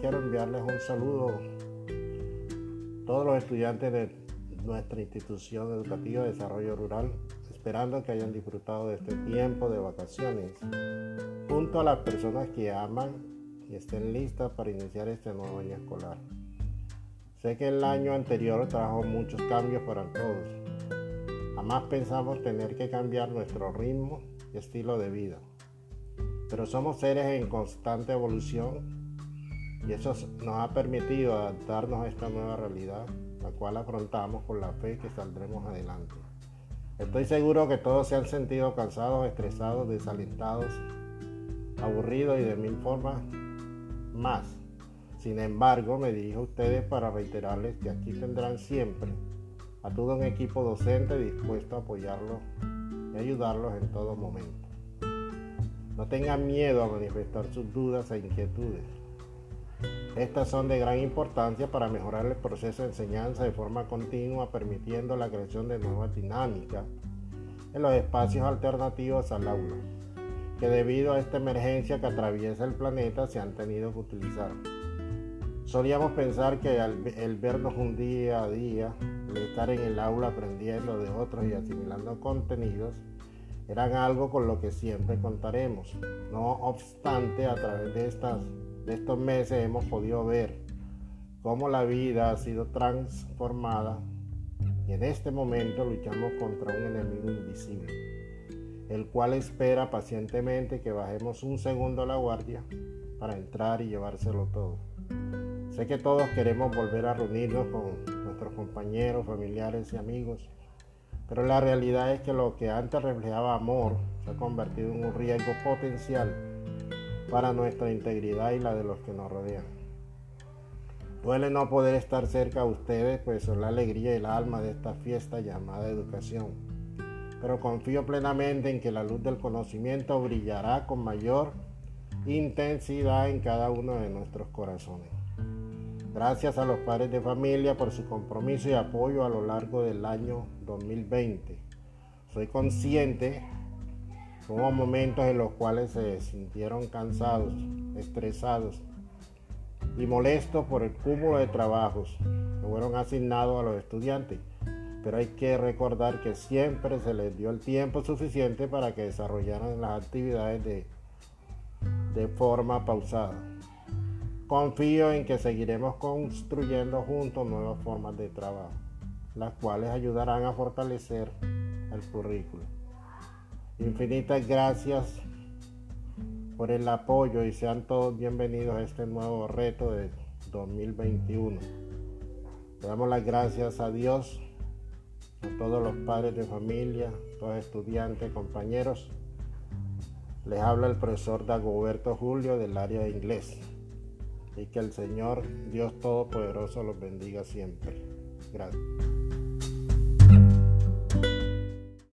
quiero enviarles un saludo a todos los estudiantes de nuestra institución educativa de desarrollo rural, esperando que hayan disfrutado de este tiempo de vacaciones, junto a las personas que aman y estén listas para iniciar este nuevo año escolar. Sé que el año anterior trajo muchos cambios para todos. Jamás pensamos tener que cambiar nuestro ritmo y estilo de vida. Pero somos seres en constante evolución y eso nos ha permitido adaptarnos a esta nueva realidad, la cual afrontamos con la fe que saldremos adelante. Estoy seguro que todos se han sentido cansados, estresados, desalentados, aburridos y de mil formas más. Sin embargo, me dirijo a ustedes para reiterarles que aquí tendrán siempre a todo un equipo docente dispuesto a apoyarlos y ayudarlos en todo momento. No tengan miedo a manifestar sus dudas e inquietudes. Estas son de gran importancia para mejorar el proceso de enseñanza de forma continua, permitiendo la creación de nuevas dinámicas en los espacios alternativos al aula, que debido a esta emergencia que atraviesa el planeta se han tenido que utilizar. Solíamos pensar que el vernos un día a día, el estar en el aula aprendiendo de otros y asimilando contenidos, eran algo con lo que siempre contaremos. No obstante, a través de, estas, de estos meses hemos podido ver cómo la vida ha sido transformada y en este momento luchamos contra un enemigo invisible, el cual espera pacientemente que bajemos un segundo a la guardia para entrar y llevárselo todo. Sé que todos queremos volver a reunirnos con nuestros compañeros, familiares y amigos, pero la realidad es que lo que antes reflejaba amor se ha convertido en un riesgo potencial para nuestra integridad y la de los que nos rodean. Duele no poder estar cerca a ustedes, pues son la alegría y el alma de esta fiesta llamada educación. Pero confío plenamente en que la luz del conocimiento brillará con mayor intensidad en cada uno de nuestros corazones. Gracias a los padres de familia por su compromiso y apoyo a lo largo del año 2020. Soy consciente que hubo momentos en los cuales se sintieron cansados, estresados y molestos por el cúmulo de trabajos que fueron asignados a los estudiantes. Pero hay que recordar que siempre se les dio el tiempo suficiente para que desarrollaran las actividades de, de forma pausada. Confío en que seguiremos construyendo juntos nuevas formas de trabajo, las cuales ayudarán a fortalecer el currículo. Infinitas gracias por el apoyo y sean todos bienvenidos a este nuevo reto de 2021. Le damos las gracias a Dios, a todos los padres de familia, todos estudiantes, compañeros. Les habla el profesor Dagoberto Julio del área de inglés y que el Señor Dios Todopoderoso los bendiga siempre. Gracias.